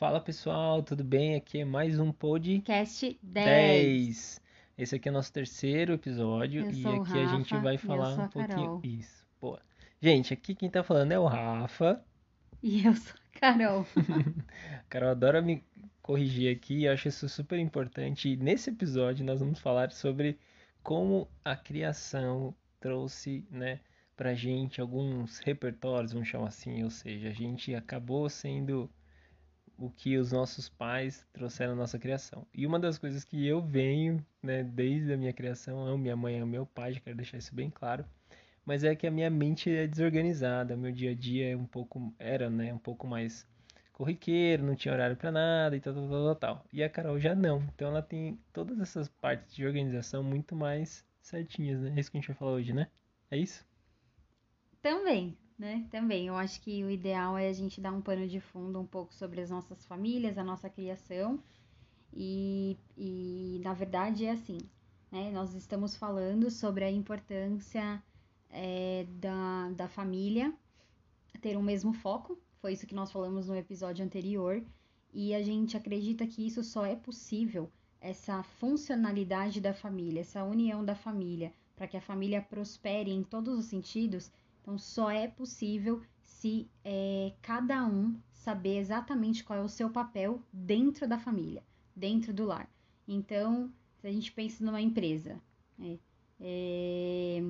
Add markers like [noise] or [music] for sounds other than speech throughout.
Fala pessoal, tudo bem? Aqui é mais um podcast 10. 10. Esse aqui é nosso terceiro episódio Eu e o aqui a gente Rafa, vai falar um pouquinho. Carol. Isso, boa. Gente, aqui quem tá falando é o Rafa. E eu sou a Carol. [laughs] Carol adora me corrigir aqui, eu acho isso super importante. E nesse episódio nós vamos falar sobre como a criação trouxe, né, pra gente alguns repertórios, vamos chamar assim, ou seja, a gente acabou sendo o que os nossos pais trouxeram na nossa criação. E uma das coisas que eu venho, né, desde a minha criação, amo minha mãe, amo meu pai, já quero deixar isso bem claro, mas é que a minha mente é desorganizada, meu dia a dia é um pouco, era, né, um pouco mais corriqueiro, não tinha horário pra nada e tal, tal, tal, tal. E a Carol já não. Então ela tem todas essas partes de organização muito mais certinhas, né? É isso que a gente vai falar hoje, né? É isso? Também, né? Também. Eu acho que o ideal é a gente dar um pano de fundo um pouco sobre as nossas famílias, a nossa criação. E, e na verdade é assim, né? Nós estamos falando sobre a importância é, da, da família ter o mesmo foco. Foi isso que nós falamos no episódio anterior. E a gente acredita que isso só é possível, essa funcionalidade da família, essa união da família, para que a família prospere em todos os sentidos. Então, só é possível se é, cada um saber exatamente qual é o seu papel dentro da família, dentro do lar. Então, se a gente pensa numa empresa, né, é,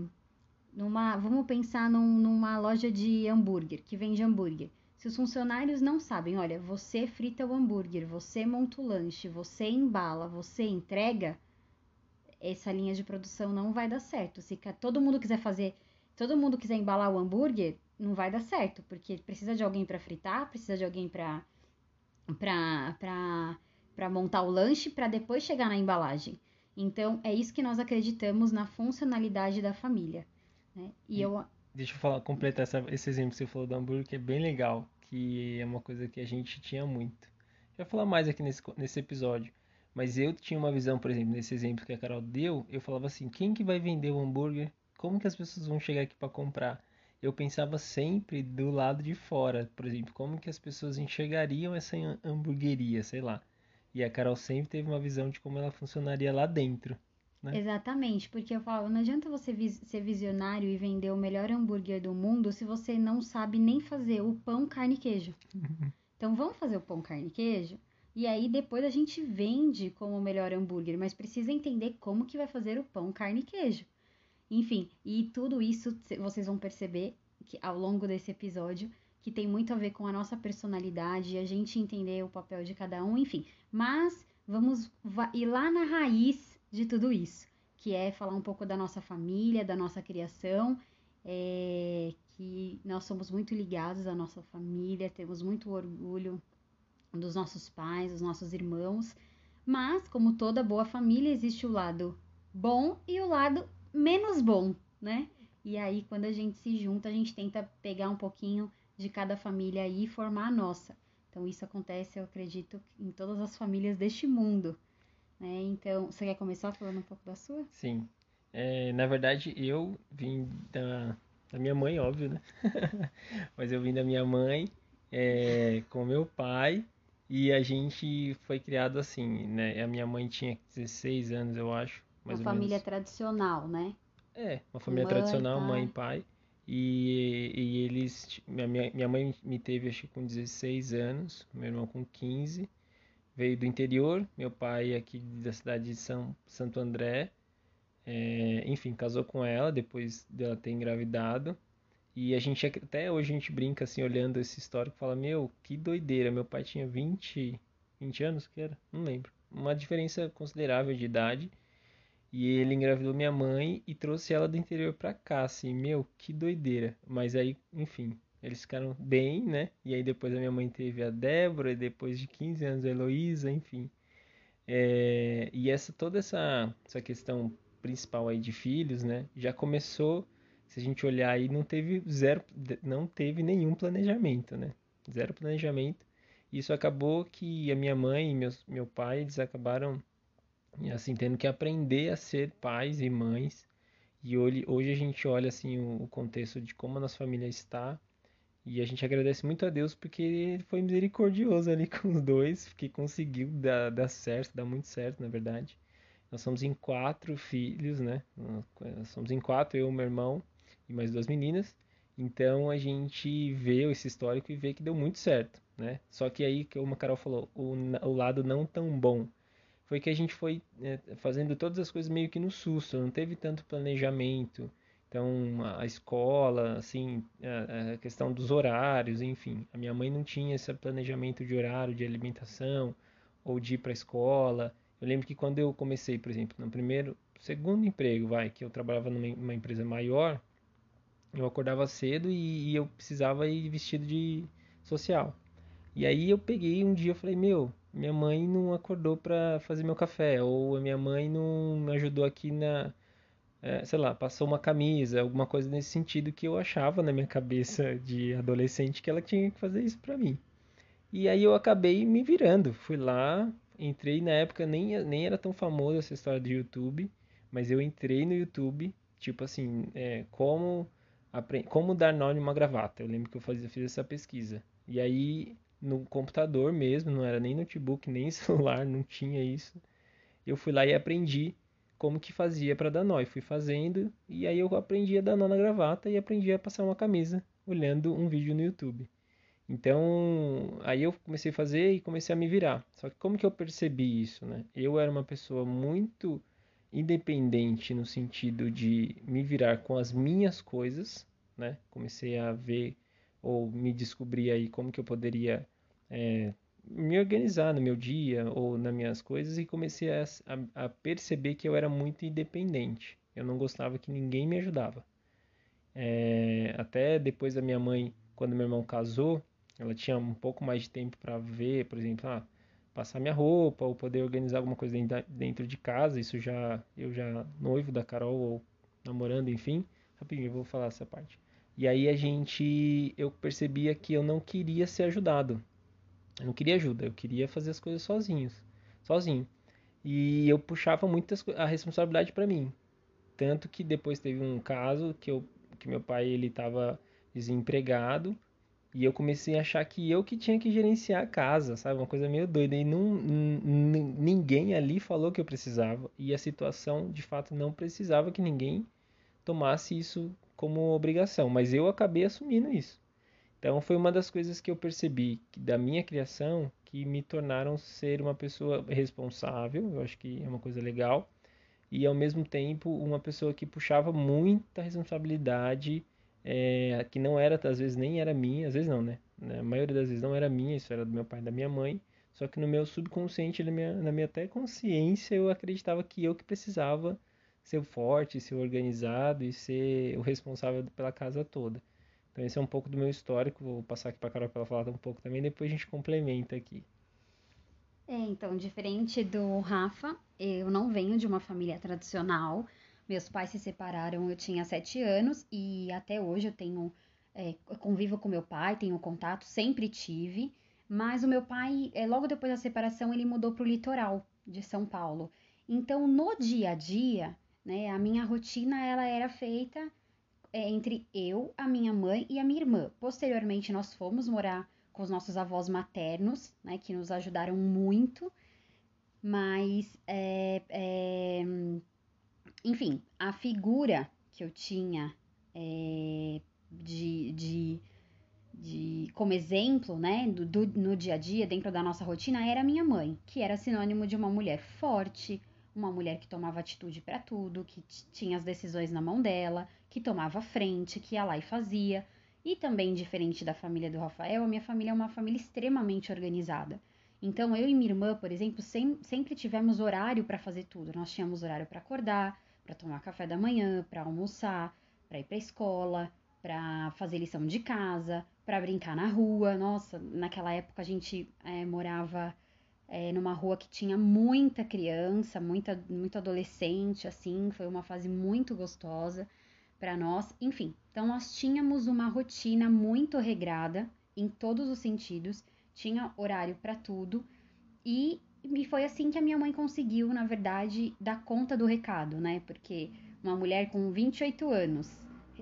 numa, vamos pensar num- numa loja de hambúrguer, que vende hambúrguer. Se os funcionários não sabem, olha, você frita o hambúrguer, você monta o lanche, você embala, você entrega, essa linha de produção não vai dar certo. Se todo mundo quiser fazer, todo mundo quiser embalar o hambúrguer, não vai dar certo, porque precisa de alguém para fritar, precisa de alguém para para para para montar o lanche para depois chegar na embalagem. Então, é isso que nós acreditamos na funcionalidade da família, né? E eu Deixa eu falar, completar essa- esse exemplo que você falou do hambúrguer, que é bem legal, que é uma coisa que a gente tinha muito. Vou falar mais aqui nesse, nesse episódio, mas eu tinha uma visão, por exemplo, nesse exemplo que a Carol deu, eu falava assim, quem que vai vender o hambúrguer? Como que as pessoas vão chegar aqui para comprar? Eu pensava sempre do lado de fora, por exemplo, como que as pessoas enxergariam essa ham- hamburgueria, sei lá. E a Carol sempre teve uma visão de como ela funcionaria lá dentro, né? Exatamente, porque eu falo, não adianta você vis- ser visionário e vender o melhor hambúrguer do mundo se você não sabe nem fazer o pão, carne e queijo. Então vamos fazer o pão, carne e queijo? E aí depois a gente vende como o melhor hambúrguer, mas precisa entender como que vai fazer o pão, carne e queijo. Enfim, e tudo isso cê- vocês vão perceber que ao longo desse episódio que tem muito a ver com a nossa personalidade, a gente entender o papel de cada um, enfim. Mas vamos va- ir lá na raiz de tudo isso, que é falar um pouco da nossa família, da nossa criação, é, que nós somos muito ligados à nossa família, temos muito orgulho dos nossos pais, dos nossos irmãos, mas como toda boa família existe o lado bom e o lado menos bom, né? E aí quando a gente se junta, a gente tenta pegar um pouquinho de cada família e formar a nossa. Então isso acontece, eu acredito, em todas as famílias deste mundo, né? Então, você quer começar falando um pouco da sua? Sim. É, na verdade, eu vim da, da minha mãe, óbvio, né? [laughs] Mas eu vim da minha mãe, é, com meu pai, e a gente foi criado assim, né? A minha mãe tinha 16 anos, eu acho, Uma família menos. tradicional, né? É, uma família Mãe, tradicional, mãe e pai. pai. E, e eles. Minha, minha minha mãe me teve, acho que com 16 anos, meu irmão com 15. Veio do interior, meu pai aqui da cidade de São, Santo André. É, enfim, casou com ela depois dela ter engravidado. E a gente até hoje a gente brinca assim, olhando esse histórico, fala, meu, que doideira. Meu pai tinha 20, 20 anos, que era? Não lembro. Uma diferença considerável de idade. E ele engravidou minha mãe e trouxe ela do interior pra cá, assim, meu, que doideira. Mas aí, enfim, eles ficaram bem, né? E aí depois a minha mãe teve a Débora, e depois de 15 anos a Heloísa, enfim. É, e essa toda essa, essa questão principal aí de filhos, né? Já começou, se a gente olhar aí, não teve zero, não teve nenhum planejamento, né? Zero planejamento. Isso acabou que a minha mãe e meus, meu pai, eles acabaram e assim, tendo que aprender a ser pais e mães. E hoje, hoje a gente olha assim o, o contexto de como a nossa família está E a gente agradece muito a Deus porque ele foi misericordioso ali [laughs] com os dois, que conseguiu dar, dar certo, dar muito certo, na verdade. Nós somos em quatro filhos, né? Nós somos em quatro, eu, meu irmão e mais duas meninas. Então a gente vê esse histórico e vê que deu muito certo, né? Só que aí, como a Carol falou, o, o lado não tão bom foi que a gente foi é, fazendo todas as coisas meio que no susto, não teve tanto planejamento. Então, a escola, assim, a, questão dos horários, enfim. A minha mãe não tinha esse planejamento de horário, de alimentação, ou de ir para a escola. Eu lembro que quando eu comecei, por exemplo, no primeiro, segundo emprego, vai, que eu trabalhava numa empresa maior, eu acordava cedo e, e eu precisava ir vestido de social. E aí eu peguei um dia, eu falei, meu, minha mãe não acordou para fazer meu café, ou a minha mãe não me ajudou aqui na, é, sei lá, passou uma camisa, alguma coisa nesse sentido que eu achava na minha cabeça de adolescente que ela tinha que fazer isso para mim. E aí eu acabei me virando, fui lá, entrei na época, nem, nem era tão famosa essa história do YouTube, mas eu entrei no YouTube, tipo assim, é, como, como dar nó numa gravata. Eu lembro que eu fazia, fiz essa pesquisa. E aí, no computador mesmo, não era nem notebook, nem [laughs] celular, não tinha isso. Eu fui lá e aprendi como que fazia para dar nó. E fui fazendo, e aí eu aprendi a dar nó na gravata e aprendi a passar uma camisa olhando um vídeo no YouTube. Então, aí eu comecei a fazer e comecei a me virar. Só que como que eu percebi isso, né? Eu era uma pessoa muito independente no sentido de me virar com as minhas coisas, né? Comecei a ver ou me descobrir aí como que eu poderia é, me organizar no meu dia ou nas minhas coisas e comecei a, a, a perceber que eu era muito independente. Eu não gostava que ninguém me ajudava. É, até depois da minha mãe, quando meu irmão casou, ela tinha um pouco mais de tempo para ver, por exemplo, ah, passar minha roupa ou poder organizar alguma coisa dentro de casa. Isso já eu já noivo da Carol ou namorando, enfim. Rapidinho, eu vou falar essa parte. E aí a gente eu percebia que eu não queria ser ajudado. Eu não queria ajuda, eu queria fazer as coisas sozinhos, sozinho. E eu puxava muito a responsabilidade para mim. Tanto que depois teve um caso que eu que meu pai ele estava desempregado e eu comecei a achar que eu que tinha que gerenciar a casa, sabe? Uma coisa meio doida. E não, ninguém ali falou que eu precisava. E a situação, de fato, não precisava que ninguém tomasse isso como obrigação. Mas eu acabei assumindo isso. Então foi uma das coisas que eu percebi da minha criação que me tornaram ser uma pessoa responsável. Eu acho que é uma coisa legal. E ao mesmo tempo uma pessoa que puxava muita responsabilidade é, que não era, às vezes nem era minha, às vezes não, né? A maioria das vezes não era minha, isso era do meu pai e da minha mãe. Só que no meu subconsciente, na minha, na minha até consciência, eu acreditava que eu que precisava ser forte, ser organizado e ser o responsável pela casa toda. Então esse é um pouco do meu histórico, vou passar aqui para a Carol para ela falar um pouco também, depois a gente complementa aqui. É, então, diferente do Rafa, eu não venho de uma família tradicional, meus pais se separaram, eu tinha sete anos e até hoje eu tenho é, convivo com meu pai, tenho contato, sempre tive. Mas o meu pai, é, logo depois da separação, ele mudou para o litoral de São Paulo. Então, no dia a dia, né, a minha rotina ela era feita é, entre eu, a minha mãe e a minha irmã. Posteriormente, nós fomos morar com os nossos avós maternos, né, que nos ajudaram muito. Mas é, é, enfim, a figura que eu tinha de, de, de, como exemplo, né, do, do, no dia a dia, dentro da nossa rotina, era minha mãe, que era sinônimo de uma mulher forte, uma mulher que tomava atitude para tudo, que tinha as decisões na mão dela, que tomava frente, que ia lá e fazia. E também, diferente da família do Rafael, a minha família é uma família extremamente organizada. Então, eu e minha irmã, por exemplo, sem, sempre tivemos horário para fazer tudo. Nós tínhamos horário para acordar, para tomar café da manhã, para almoçar, para ir para escola, para fazer lição de casa, para brincar na rua. Nossa, naquela época a gente é, morava é, numa rua que tinha muita criança, muita, muito adolescente, assim, foi uma fase muito gostosa para nós. Enfim, então nós tínhamos uma rotina muito regrada em todos os sentidos, tinha horário para tudo e e foi assim que a minha mãe conseguiu, na verdade, dar conta do recado, né? Porque uma mulher com 28 anos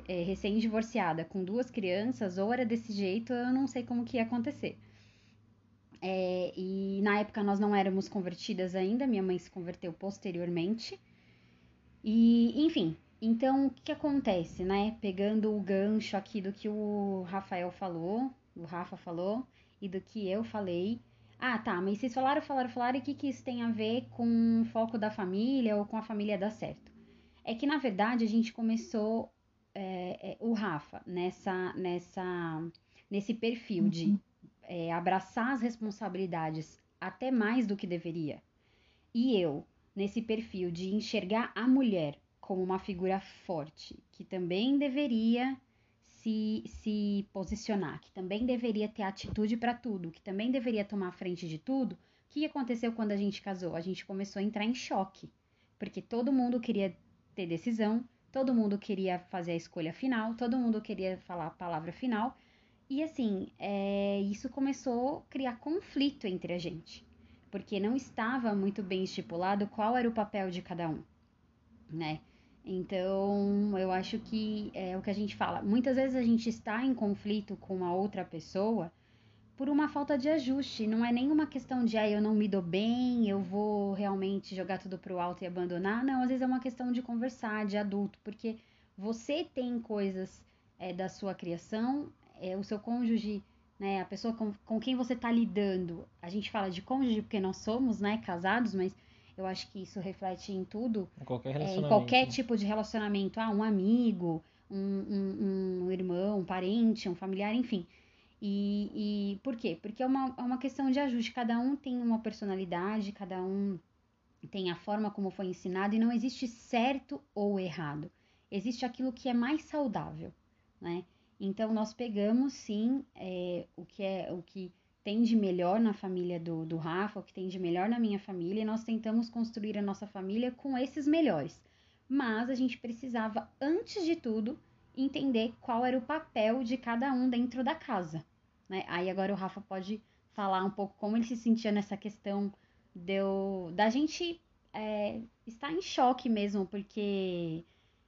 é, recém-divorciada com duas crianças, ou era desse jeito, eu não sei como que ia acontecer. É, e na época nós não éramos convertidas ainda, minha mãe se converteu posteriormente. E, enfim, então o que, acontece, né? Pegando o gancho aqui do que o Rafael falou, o Rafa falou, e do que eu falei. Ah, tá, mas vocês falaram, falaram, falaram, e o que, que isso tem a ver com o foco da família ou com a família dar certo? É que, na verdade, a gente começou é, é, o Rafa nessa, nessa, nesse perfil uhum. de é, abraçar as responsabilidades até mais do que deveria. E eu, nesse perfil de enxergar a mulher como uma figura forte, que também deveria se, se posicionar, que também deveria ter atitude para tudo, que também deveria tomar frente de tudo. O que aconteceu quando a gente casou? A gente começou a entrar em choque, porque todo mundo queria ter decisão, todo mundo queria fazer a escolha final, todo mundo queria falar a palavra final, e assim, é, isso começou a criar conflito entre a gente, porque não estava muito bem estipulado qual era o papel de cada um, né? Então, eu acho que é o que a gente fala. Muitas vezes a gente está em conflito com uma outra pessoa por uma falta de ajuste. Não é nenhuma questão de, ah, eu não me dou bem, eu vou realmente jogar tudo pro alto e abandonar. Não, às vezes é uma questão de conversar, de adulto, porque você tem coisas é, da sua criação é, o seu cônjuge, né, a pessoa com, com quem você está lidando, a gente fala de cônjuge porque nós somos, né, casados, mas eu acho que isso reflete em tudo. Em qualquer relacionamento. É, em qualquer tipo de relacionamento. Ah, um amigo, um, um, um irmão, um parente, um familiar, enfim. E, e por quê? Porque é uma, é uma questão de ajuste. Cada um tem uma personalidade, cada um tem a forma como foi ensinado e não existe certo ou errado. Existe aquilo que é mais saudável, né? Então nós pegamos sim é, o que é o que tem de melhor na família do, do Rafa, o que tem de melhor na minha família, e nós tentamos construir a nossa família com esses melhores. Mas a gente precisava, antes de tudo, entender qual era o papel de cada um dentro da casa. Né? Aí agora o Rafa pode falar um pouco como ele se sentia nessa questão deu, da gente é, estar em choque mesmo, porque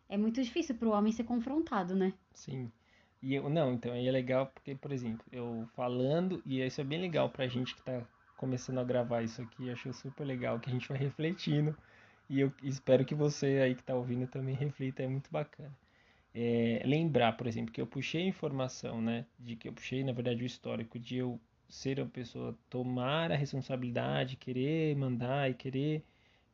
é muito difícil para o homem ser confrontado, né? Sim. E eu, não, então aí é legal porque, por exemplo, eu falando, e isso é bem legal pra gente que tá começando a gravar isso aqui, acho super legal que a gente vai refletindo. E eu espero que você aí que tá ouvindo também reflita, é muito bacana. É, lembrar, por exemplo, que eu puxei a informação, né, de que eu puxei, na verdade, o histórico de eu ser uma pessoa tomar a responsabilidade, querer mandar e querer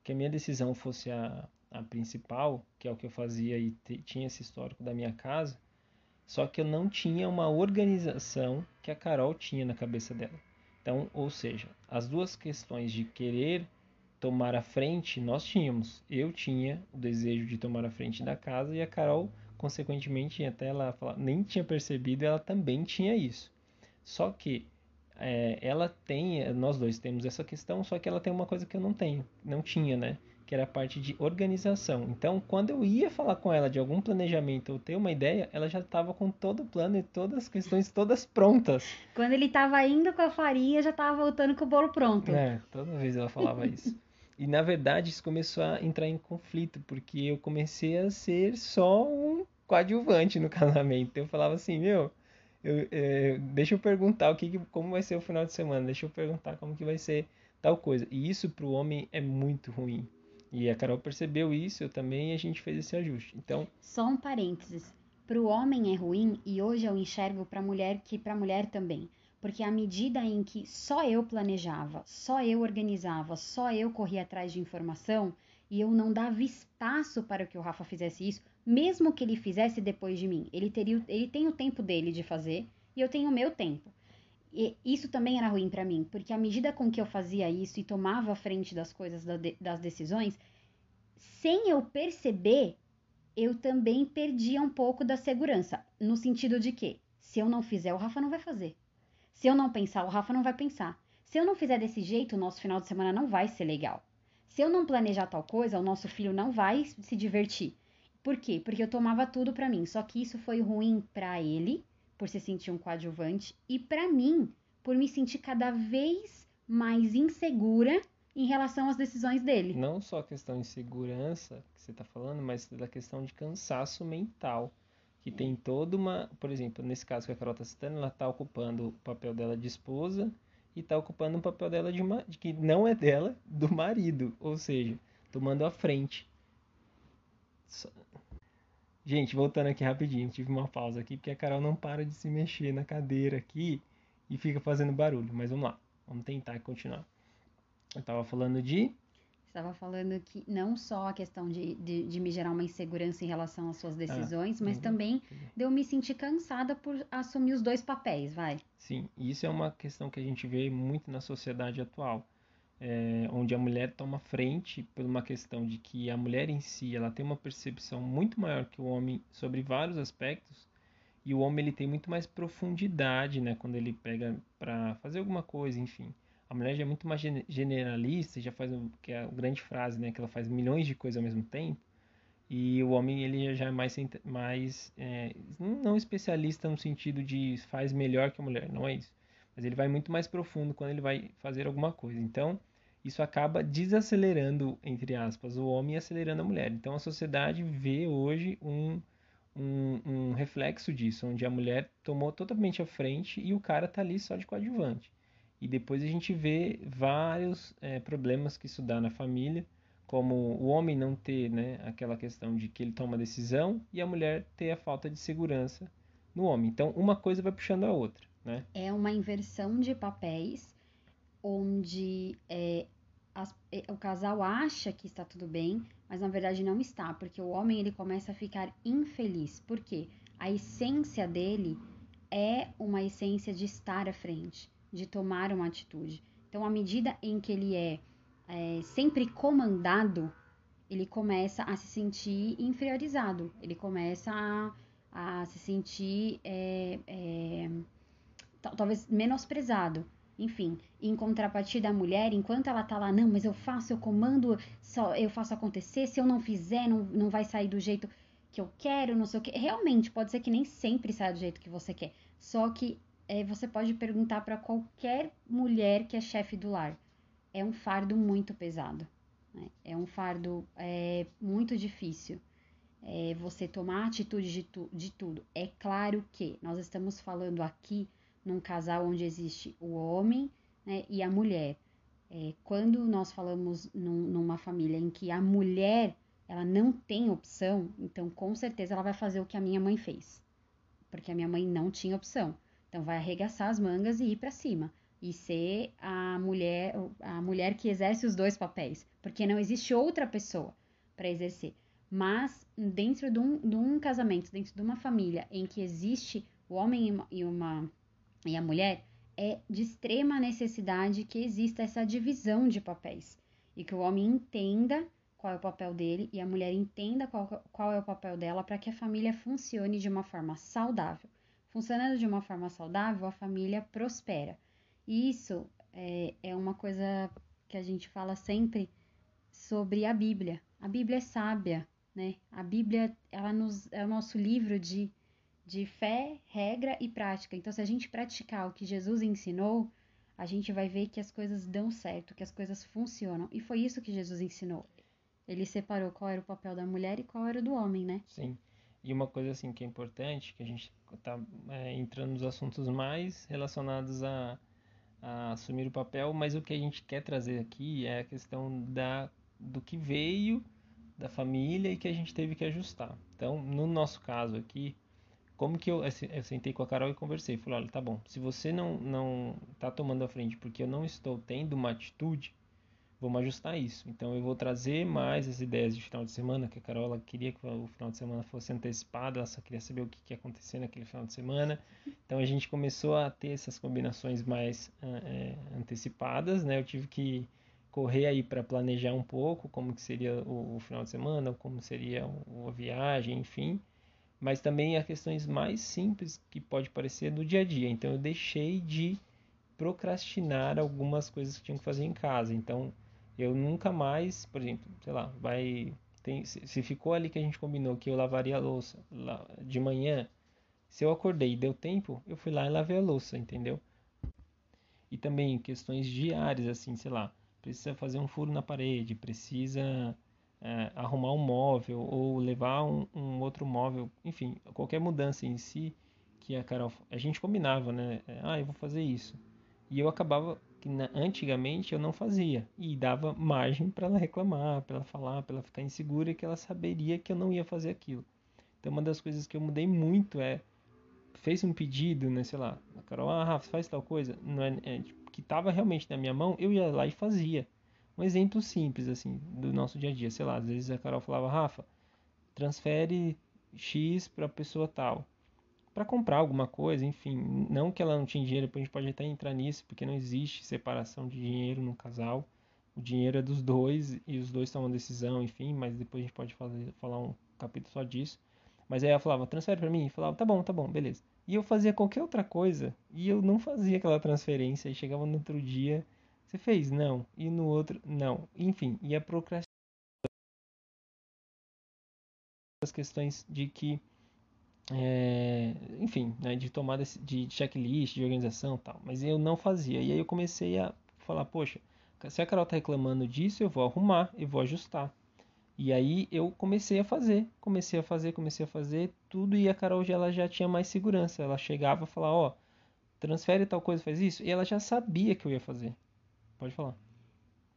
que a minha decisão fosse a, a principal, que é o que eu fazia e tinha esse histórico da minha casa, só que eu não tinha uma organização que a Carol tinha na cabeça dela. Então, ou seja, as duas questões de querer tomar a frente, nós tínhamos. Eu tinha o desejo de tomar a frente da casa e a Carol, consequentemente, até ela nem tinha percebido, ela também tinha isso. Só que é, ela tem, nós dois temos essa questão, só que ela tem uma coisa que eu não tenho, não tinha, né? Que era a parte de organização. Então, quando eu ia falar com ela de algum planejamento ou ter uma ideia, ela já estava com todo o plano e todas as questões todas prontas. Quando ele estava indo com a farinha, já estava voltando com o bolo pronto. É, toda vez ela falava isso. E na verdade isso começou a entrar em conflito, porque eu comecei a ser só um coadjuvante no [laughs] casamento. Eu falava assim, meu, eu, é, deixa eu perguntar o que, como vai ser o final de semana, deixa eu perguntar como que vai ser tal coisa. E isso para o homem é muito ruim e a Carol percebeu isso, eu também, e a gente fez esse ajuste. Então, só um parênteses. Para o homem é ruim e hoje eu enxergo para a mulher que para a mulher também. Porque à medida em que só eu planejava, só eu organizava, só eu corria atrás de informação e eu não dava espaço para que o Rafa fizesse isso, mesmo que ele fizesse depois de mim, ele teria, ele tem o tempo dele de fazer e eu tenho o meu tempo. E isso também era ruim para mim, porque à medida com que eu fazia isso e tomava a frente das coisas, das decisões, sem eu perceber, eu também perdia um pouco da segurança. No sentido de que, se eu não fizer, o Rafa não vai fazer. Se eu não pensar, o Rafa não vai pensar. Se eu não fizer desse jeito, o nosso final de semana não vai ser legal. Se eu não planejar tal coisa, o nosso filho não vai se divertir. Por quê? Porque eu tomava tudo para mim. Só que isso foi ruim para ele por se sentir um coadjuvante, e para mim, por me sentir cada vez mais insegura em relação às decisões dele. Não só a questão de segurança que você está falando, mas da questão de cansaço mental. que tem toda uma, por exemplo, nesse caso que a Carol está citando, ela está ocupando o papel dela de esposa e está ocupando um papel dela de, de que não é dela, do marido, ou seja, tomando a frente. Gente, voltando aqui rapidinho, tive uma pausa aqui porque a Carol não para de se mexer na cadeira aqui e fica fazendo barulho, mas vamos lá, vamos tentar continuar. Eu estava falando de estava falando que não só a questão de, de, de, me gerar uma insegurança em relação às suas ah, decisões, ah, mas também de eu me sentir cansada por assumir os dois papéis, vai. Sim, isso é uma questão que a gente vê muito na sociedade atual, é, onde a mulher toma frente por uma questão de que a mulher em si ela tem uma percepção muito maior que o homem sobre vários aspectos e o homem ele tem muito mais profundidade, né, quando ele pega para fazer alguma coisa, enfim a mulher já é muito mais generalista, já faz que é a grande frase, né, que ela faz milhões de coisas ao mesmo tempo. E o homem ele já é mais mais é, não especialista no sentido de faz melhor que a mulher, não é isso. Mas ele vai muito mais profundo quando ele vai fazer alguma coisa. Então, isso acaba desacelerando, entre aspas, o homem e acelerando a mulher. Então, a sociedade vê hoje um, um, um reflexo disso, onde a mulher tomou totalmente a frente e o cara tá ali só de coadjuvante. E depois a gente vê vários é, problemas que isso dá na família, como o homem não ter né, aquela questão de que ele toma decisão e a mulher ter a falta de segurança no homem. Então, uma coisa vai puxando a outra. Né? É uma inversão de papéis onde é, as, é, o casal acha que está tudo bem, mas na verdade não está, porque o homem ele começa a ficar infeliz. Por quê? A essência dele é uma essência de estar à frente de tomar uma atitude. Então, à medida em que ele é, é sempre comandado, ele começa a se sentir inferiorizado, ele começa a, a se sentir é, é, talvez menosprezado. Enfim, em contrapartida, a mulher, enquanto ela tá lá, não, mas eu faço, eu comando, só eu faço acontecer, se eu não fizer, não, não vai sair do jeito que eu quero, não sei o que. Realmente, pode ser que nem sempre saia do jeito que você quer. Só que é, você pode perguntar para qualquer mulher que é chefe do lar. É um fardo muito pesado. Né? É um fardo é, muito difícil. É, você tomar atitude de, tu, de tudo. É claro que nós estamos falando aqui num casal onde existe o homem né, e a mulher. É, quando nós falamos num, numa família em que a mulher ela não tem opção, então com certeza ela vai fazer o que a minha mãe fez, porque a minha mãe não tinha opção. Então vai arregaçar as mangas e ir para cima e ser a mulher a mulher que exerce os dois papéis, porque não existe outra pessoa para exercer. Mas dentro de um, de um, casamento, dentro de uma família em que existe o homem e uma, e uma e a mulher, é de extrema necessidade que exista essa divisão de papéis e que o homem entenda qual é o papel dele e a mulher entenda qual, qual é o papel dela para que a família funcione de uma forma saudável. Funcionando de uma forma saudável, a família prospera. E isso é, é uma coisa que a gente fala sempre sobre a Bíblia. A Bíblia é sábia, né? A Bíblia ela nos, é o nosso livro de, de fé, regra e prática. Então, se a gente praticar o que Jesus ensinou, a gente vai ver que as coisas dão certo, que as coisas funcionam. E foi isso que Jesus ensinou. Ele separou qual era o papel da mulher e qual era o do homem, né? Sim. E uma coisa assim que é importante, que a gente está é, entrando nos assuntos mais relacionados a, a, assumir o papel, mas o que a gente quer trazer aqui é a questão da, do que veio da família e que a gente teve que ajustar. Então, no nosso caso aqui, como que eu, eu sentei com a Carol e conversei, falei, olha, tá bom, se você não não tá tomando a frente porque eu não estou tendo uma atitude, vamos ajustar isso. Então eu vou trazer mais as ideias de final de semana, que a Carola queria que o final de semana fosse antecipado, ela só queria saber o que, que ia acontecer naquele final de semana. Então a gente começou a ter essas combinações mais é, antecipadas, né? Eu tive que correr aí para planejar um pouco como que seria o, o final de semana, como seria o, a viagem, enfim. Mas também há questões mais simples que pode parecer do dia a dia. Então eu deixei de procrastinar algumas coisas que tinha que fazer em casa. Então, eu nunca mais, por exemplo, sei lá, vai. Tem, se ficou ali que a gente combinou que eu lavaria a louça de manhã, se eu acordei e deu tempo, eu fui lá e lavei a louça, entendeu? E também questões diárias, assim, sei lá, precisa fazer um furo na parede, precisa é, arrumar um móvel ou levar um, um, outro móvel, enfim, qualquer mudança em si que a Carol, a gente combinava, né? É, ah, eu vou fazer isso. E eu acabava que na, antigamente eu não fazia e dava margem para ela reclamar, para ela falar, para ela ficar insegura que ela saberia que eu não ia fazer aquilo. Então uma das coisas que eu mudei muito é fez um pedido, né, sei lá, a Carol, ah, Rafa, faz tal coisa, não é, é tipo, que estava realmente na minha mão, eu ia lá e fazia. Um exemplo simples, assim, do nosso dia a dia. Sei lá, às vezes a Carol falava, Rafa, transfere X para pessoa tal. Para comprar alguma coisa, enfim. Não que ela não tinha dinheiro, depois a gente pode até entrar nisso, porque não existe separação de dinheiro no casal. O dinheiro é dos dois e os dois tomam decisão, enfim, mas depois a gente pode fazer, falar um capítulo só disso. Mas aí ela falava, transfere para mim, e falava, tá bom, tá bom, beleza. E eu fazia qualquer outra coisa e eu não fazia aquela transferência. E chegava no outro dia você fez? Não. E no outro? Não. Enfim, e a procrastinação. As questões de que. É, enfim, né, de tomada de checklist, de organização tal. Mas eu não fazia. E aí eu comecei a falar: poxa, se a Carol está reclamando disso, eu vou arrumar, eu vou ajustar. E aí eu comecei a fazer, comecei a fazer, comecei a fazer tudo e a Carol já, ela já tinha mais segurança. Ela chegava e falava, ó, transfere tal coisa, faz isso. E ela já sabia que eu ia fazer. Pode falar.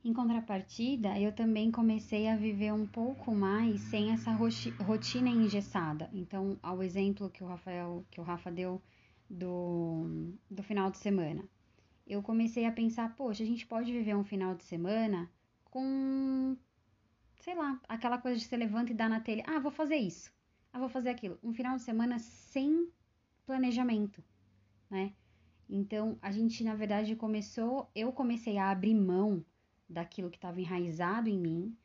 Em contrapartida, eu também comecei a viver um pouco mais sem essa rotina engessada. Então, ao exemplo que o Rafael, que o Rafa deu do, do final de semana, eu comecei a pensar, poxa, a gente pode viver um final de semana com, sei lá, aquela coisa de se levanta e dá na telha, ah, vou fazer isso, ah, vou fazer aquilo. Um final de semana sem planejamento, né? Então, a gente, na verdade, começou, eu comecei a abrir mão daquilo que estava enraizado em mim,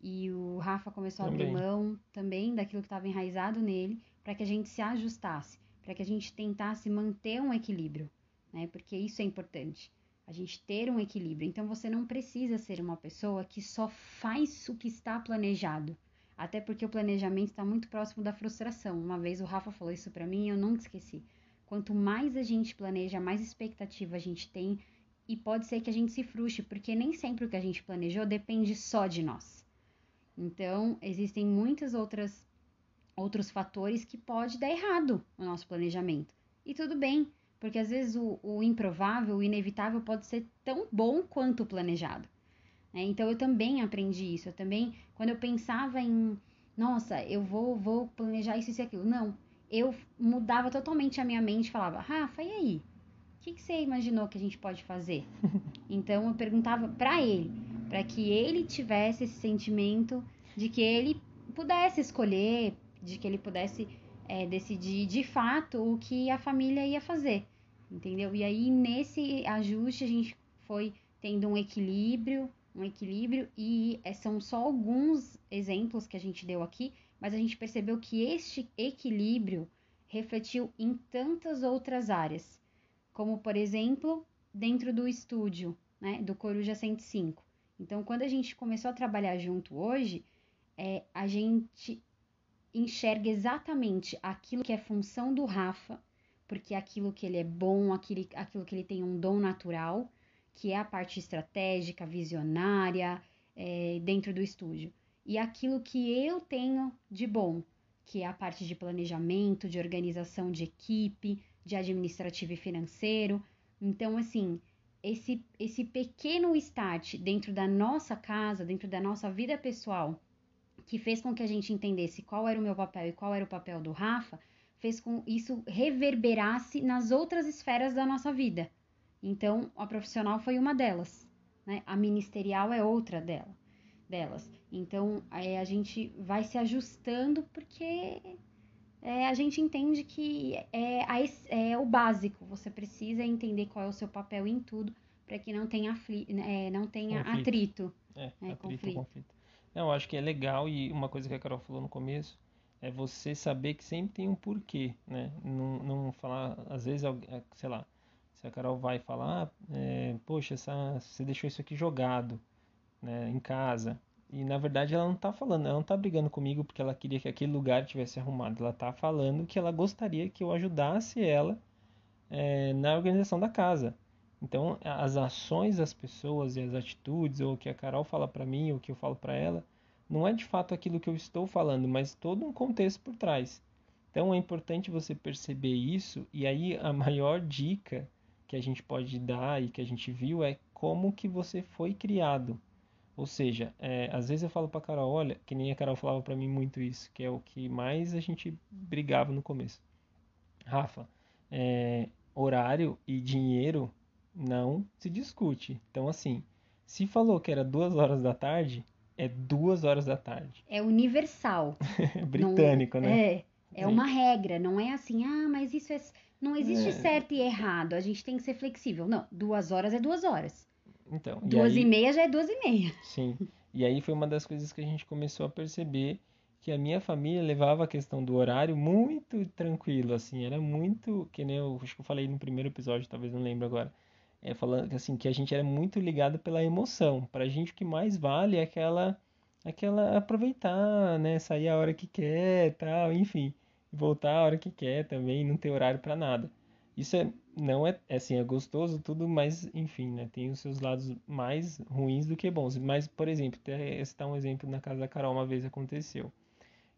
e o Rafa começou também. a abrir mão também daquilo que estava enraizado nele, para que a gente se ajustasse, para que a gente tentasse manter um equilíbrio, né? Porque isso é importante, a gente ter um equilíbrio. Então, você não precisa ser uma pessoa que só faz o que está planejado. Até porque o planejamento está muito próximo da frustração. Uma vez o Rafa falou isso para mim e eu nunca esqueci. Quanto mais a gente planeja, mais expectativa a gente tem e pode ser que a gente se frustre, porque nem sempre o que a gente planejou depende só de nós. Então, existem muitas outras outros fatores que pode dar errado no nosso planejamento. E tudo bem, porque às vezes o, o improvável, o inevitável pode ser tão bom quanto o planejado. Né? Então eu também aprendi isso. Eu também, quando eu pensava em, nossa, eu vou, vou planejar isso e aquilo. Não, eu mudava totalmente a minha mente falava, Rafa, e aí? O que, que você imaginou que a gente pode fazer? [laughs] então eu perguntava para ele, para que ele tivesse esse sentimento de que ele pudesse escolher, de que ele pudesse é, decidir de fato o que a família ia fazer, entendeu? E aí nesse ajuste a gente foi tendo um equilíbrio, um equilíbrio e é, são só alguns exemplos que a gente deu aqui, mas a gente percebeu que este equilíbrio refletiu em tantas outras áreas, como por exemplo, dentro do estúdio, né, do Coruja 105. Então, quando a gente começou a trabalhar junto hoje, é, a gente enxerga exatamente aquilo que é função do Rafa, porque é aquilo que ele é bom, aquilo, aquilo que ele tem um dom natural, que é a parte estratégica, visionária, é, dentro do estúdio e aquilo que eu tenho de bom, que é a parte de planejamento, de organização de equipe, de administrativo e financeiro. Então, assim, esse, esse pequeno start dentro da nossa casa, dentro da nossa vida pessoal, que fez com que a gente entendesse qual era o meu papel e qual era o papel do Rafa, fez com isso reverberasse nas outras esferas da nossa vida. Então, a profissional foi uma delas, né? A ministerial é outra dela delas. Então é, a gente vai se ajustando porque é, a gente entende que é, é, o básico. Você precisa entender qual é o seu papel em tudo para que não tenha, afli é, não tenha conflito. atrito. É, né, atrito conflito. conflito. Não, eu acho que é legal e uma coisa que a Carol falou no começo é você saber que sempre tem um porquê, né? Não, não falar, às vezes, é, sei lá, se a Carol vai falar, é, poxa, essa, você deixou isso aqui jogado, né, em casa. E na verdade ela não tá falando, ela não tá brigando comigo porque ela queria que aquele lugar tivesse arrumado. Ela tá falando que ela gostaria que eu ajudasse ela é, na organização da casa. Então, as ações das pessoas e as atitudes, ou o que a Carol fala para mim, ou o que eu falo para ela, não é de fato aquilo que eu estou falando, mas todo um contexto por trás. Então é importante você perceber isso e aí a maior dica que a gente pode dar e que a gente viu é como que você foi criado. Ou seja, é, às vezes eu falo para Carol, olha, que nem a Carol falava para mim muito isso, que é o que mais a gente brigava no começo. Rafa, é, horário e dinheiro não se discute. Então, assim, se falou que era duas horas da tarde, é duas horas da tarde. É universal. [laughs] Britânico, não, né? É, é uma regra, não é assim, ah, mas isso é. Não existe é. certo e errado, a gente tem que ser flexível. Não, duas horas é duas horas. Então, duas e, aí... e meia já é duas e meia. Sim. E aí foi uma das coisas que a gente começou a perceber que a minha família levava a questão do horário muito tranquilo, assim, era muito, que nem eu acho que eu falei no primeiro episódio, talvez não lembro agora, é, falando assim que a gente era muito ligado pela emoção. Pra gente o que mais vale é aquela aquela aproveitar, né, sair a hora que quer, tal, enfim, voltar a hora que quer também, não ter horário para nada. Isso é não é, é assim, é gostoso tudo, mas enfim, né, tem os seus lados mais ruins do que bons. Mas, por exemplo, até citar um exemplo na casa da Carol uma vez aconteceu.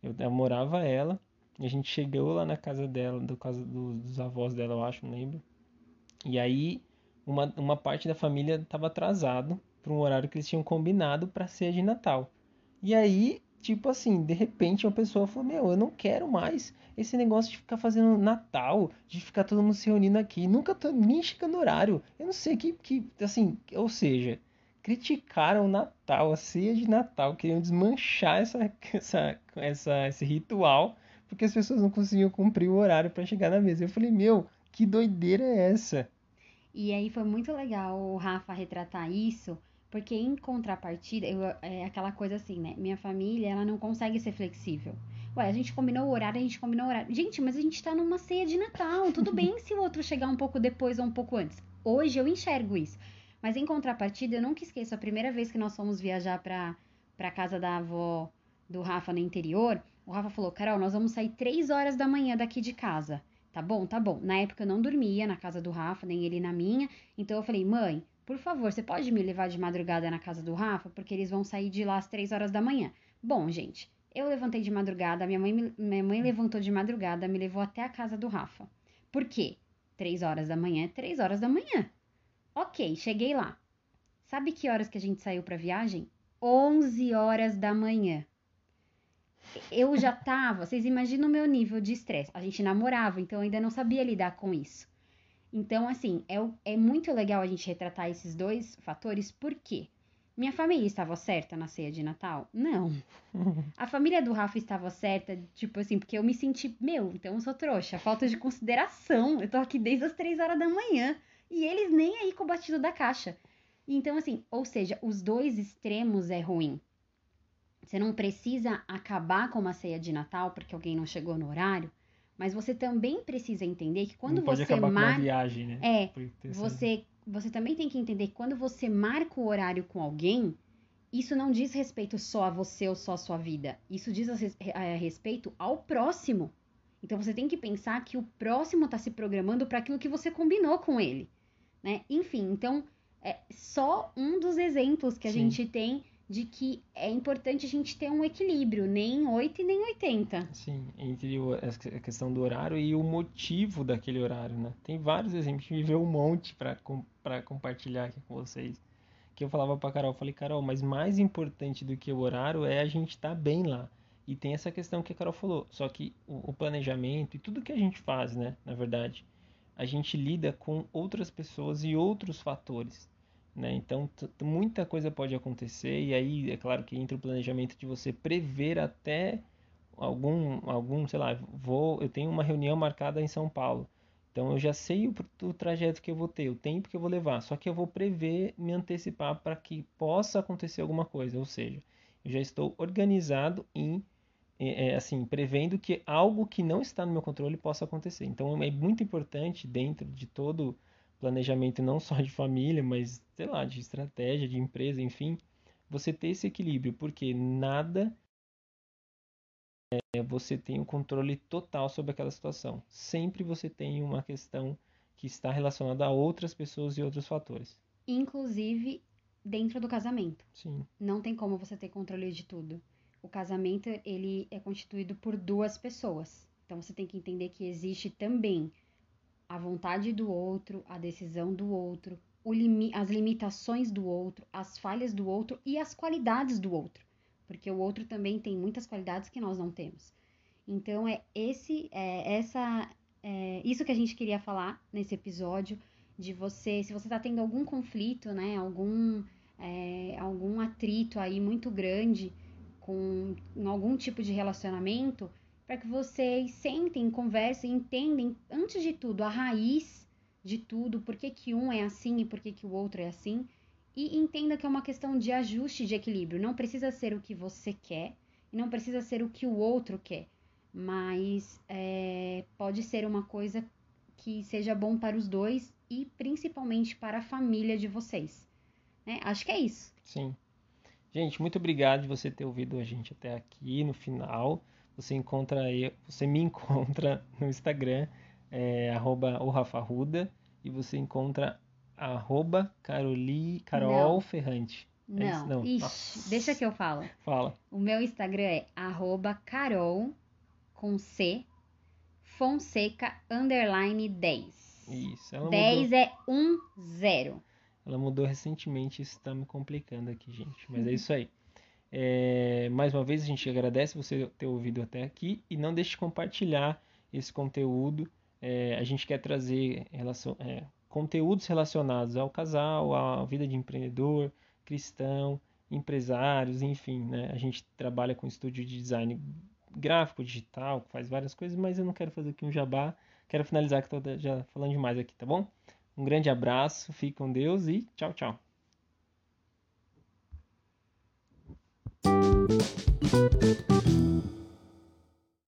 Eu namorava ela, e a gente chegou lá na casa dela, do casa dos avós dela, eu acho, não lembro. E aí uma, uma parte da família estava atrasado para um horário que eles tinham combinado para ser de Natal. E aí, tipo assim, de repente uma pessoa falou: Meu, eu não quero mais esse negócio de ficar fazendo Natal, de ficar todo mundo se reunindo aqui. Nunca tô nem chegando horário. Eu não sei que, que assim, ou seja, criticaram o Natal, a ceia de Natal, queriam desmanchar essa, [laughs] essa, essa, esse ritual porque as pessoas não conseguiam cumprir o horário para chegar na mesa. Eu falei: Meu, que doideira é essa? E aí foi muito legal o Rafa retratar isso, porque em contrapartida, eu, é aquela coisa assim, né? Minha família, ela não consegue ser flexível. Ué, a gente combinou o horário, a gente combinou o horário. Gente, mas a gente tá numa ceia de Natal. Tudo bem [laughs] se o outro chegar um pouco depois ou um pouco antes. Hoje eu enxergo isso. Mas em contrapartida, eu nunca esqueço a primeira vez que nós fomos viajar pra, pra casa da avó do Rafa no interior. O Rafa falou: Carol, nós vamos sair três horas da manhã daqui de casa. Tá bom, tá bom. Na época eu não dormia na casa do Rafa, nem ele na minha. Então eu falei, mãe, por favor, você pode me levar de madrugada na casa do Rafa? Porque eles vão sair de lá às três horas da manhã. Bom, gente, eu levantei de madrugada, minha mãe, minha mãe levantou de madrugada, me levou até a casa do Rafa. Por quê? Três horas da manhã é três horas da manhã. Ok, cheguei lá. Sabe que horas que a gente saiu pra viagem? Onze horas da manhã eu já tava, vocês imaginam o meu nível de estresse. A gente namorava, então eu ainda não sabia lidar com isso. Então, assim, é, é muito legal a gente retratar esses dois fatores, por quê? Minha família estava certa na ceia de Natal? Não. [laughs] A família do Rafa estava certa, tipo assim, porque eu me senti, meu, então eu sou trouxa, falta de consideração. Eu tô aqui desde as três horas da manhã. E eles nem aí com o batido da caixa. Então, assim, ou seja, os dois extremos é ruim. Você não precisa acabar com uma ceia de Natal porque alguém não chegou no horário, mas você também precisa entender que quando não pode você acabar marca. Viagem, né? É. Você, você também tem que entender que quando você marca o horário com alguém, isso não diz respeito só a você ou só a sua vida. Isso diz a, respeito ao próximo. Então você tem que pensar que o próximo está se programando para aquilo que você combinou com ele. Né? Enfim, então é só um dos exemplos que a Sim. gente tem de que é importante a gente ter um equilíbrio, nem 8 e nem 80. Sim, entre a questão do horário e o motivo daquele horário, né? Tem vários exemplos, viveu um monte para compartilhar aqui com vocês. Que eu falava para Carol, falei, Carol, mas mais importante do que o horário é a gente estar tá bem lá. E tem essa questão que a Carol falou, só que o, o planejamento e tudo que a gente faz, né, na verdade, a gente lida com outras pessoas e outros fatores. Né? Então, muita coisa pode acontecer, e aí é claro que entra o planejamento de você prever até algum, algum sei lá, vou, eu tenho uma reunião marcada em São Paulo. Então eu já sei o, o, trajeto que eu vou ter, o tempo que eu vou levar, só que eu vou prever, me antecipar para que possa acontecer alguma coisa, ou seja, eu já estou organizado em é, assim, prevendo que algo que não está no meu controle possa acontecer. Então é muito importante dentro de todo planejamento não só de família, mas sei lá, de estratégia, de empresa, enfim, você ter esse equilíbrio, porque nada é, você tem o um controle total sobre aquela situação. Sempre você tem uma questão que está relacionada a outras pessoas e outros fatores. Inclusive dentro do casamento. Sim. Não tem como você ter controle de tudo. o casamento ele é constituído por duas pessoas. Então você tem que entender que existe também a vontade do outro, a decisão do outro, limi as limitações do outro, as falhas do outro e as qualidades do outro, porque o outro também tem muitas qualidades que nós não temos. Então é esse, é essa, é isso que a gente queria falar nesse episódio de você, se você está tendo algum conflito, né, algum é, algum atrito aí muito grande com algum tipo de relacionamento, para que vocês sentem, conversem, entendem, antes de tudo, a raiz de tudo, por que, que um é assim e por que, que o outro é assim, e entenda que é uma questão de ajuste de equilíbrio. Não precisa ser o que você quer e não precisa ser o que o outro quer, mas é, pode ser uma coisa que seja bom para os dois e principalmente para a família de vocês. Né? Acho que é isso. Sim. Gente, muito obrigado de você ter ouvido a gente até aqui no final. Você encontra você me [laughs] encontra no Instagram, é, arroba e você encontra arroba Caroli, Carol Não. Ferrante. Não, É isso? Não. Ixi, Nossa. deixa que eu falo. Fala. O meu Instagram é arroba carol, com C, Fonseca, underline 10. Isso. Ela 10 mudou, é 1, 0. ela mudou recentemente, isso tá me complicando aqui, gente. Mas Uhum. é [laughs] isso aí. É, mais uma vez, a gente agradece você ter ouvido até aqui e não deixe de compartilhar esse conteúdo. É, a gente quer trazer é, conteúdos relacionados ao casal, à vida de empreendedor, cristão, empresários, enfim, né? A gente trabalha com estúdio de design gráfico, digital, faz várias coisas, mas eu não quero fazer aqui um jabá. Quero finalizar que estou já falando demais aqui, tá bom? Um grande abraço, fique com Deus e tchau, tchau. Thank you.